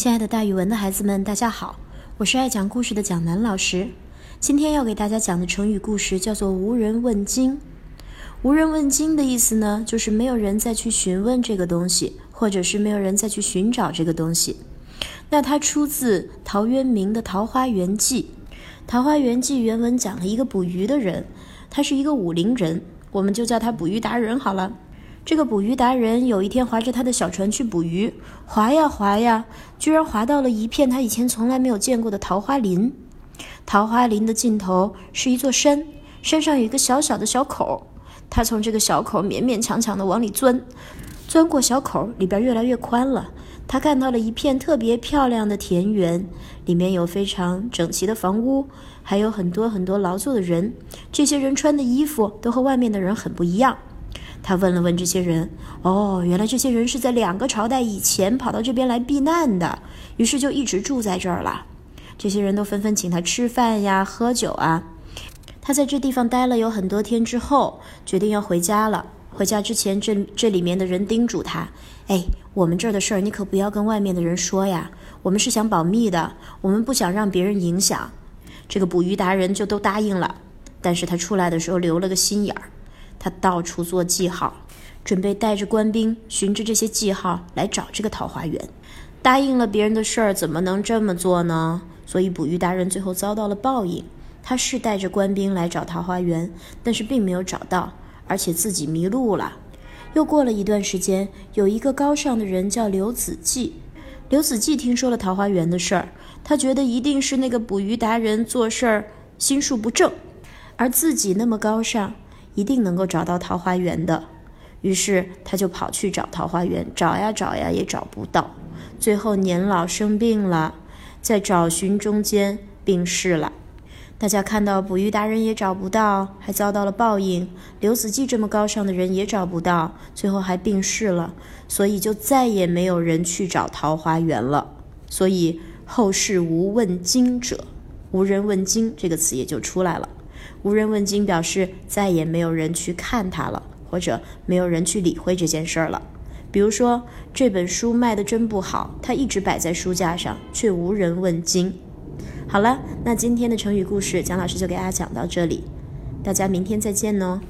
亲爱的，大语文的孩子们，大家好，我是爱讲故事的蒋楠老师。今天要给大家讲的成语故事叫做“无人问津”。无人问津的意思呢，就是没有人再去询问这个东西，或者是没有人再去寻找这个东西。那它出自陶渊明的《桃花源记》。《桃花源记》原文讲了一个捕鱼的人，他是一个武陵人，我们就叫他捕鱼达人好了。这个捕鱼达人有一天划着他的小船去捕鱼，划呀划呀，居然划到了一片他以前从来没有见过的桃花林。桃花林的尽头是一座山，山上有一个小小的小口。他从这个小口勉勉强强地往里钻，钻过小口，里边越来越宽了。他看到了一片特别漂亮的田园，里面有非常整齐的房屋，还有很多很多劳作的人。这些人穿的衣服都和外面的人很不一样。他问了问这些人，哦，原来这些人是在两个朝代以前跑到这边来避难的，于是就一直住在这儿了。这些人都纷纷请他吃饭呀、喝酒啊。他在这地方待了有很多天之后，决定要回家了。回家之前，这这里面的人叮嘱他：“哎，我们这儿的事儿你可不要跟外面的人说呀，我们是想保密的，我们不想让别人影响。”这个捕鱼达人就都答应了，但是他出来的时候留了个心眼儿。他到处做记号，准备带着官兵循着这些记号来找这个桃花源。答应了别人的事儿，怎么能这么做呢？所以捕鱼达人最后遭到了报应。他是带着官兵来找桃花源，但是并没有找到，而且自己迷路了。又过了一段时间，有一个高尚的人叫刘子骥。刘子骥听说了桃花源的事儿，他觉得一定是那个捕鱼达人做事儿心术不正，而自己那么高尚。一定能够找到桃花源的，于是他就跑去找桃花源，找呀找呀也找不到，最后年老生病了，在找寻中间病逝了。大家看到捕鱼达人也找不到，还遭到了报应；刘子骥这么高尚的人也找不到，最后还病逝了，所以就再也没有人去找桃花源了。所以后世无问津者，无人问津这个词也就出来了。无人问津，表示再也没有人去看它了，或者没有人去理会这件事儿了。比如说，这本书卖的真不好，它一直摆在书架上，却无人问津。好了，那今天的成语故事，蒋老师就给大家讲到这里，大家明天再见哦。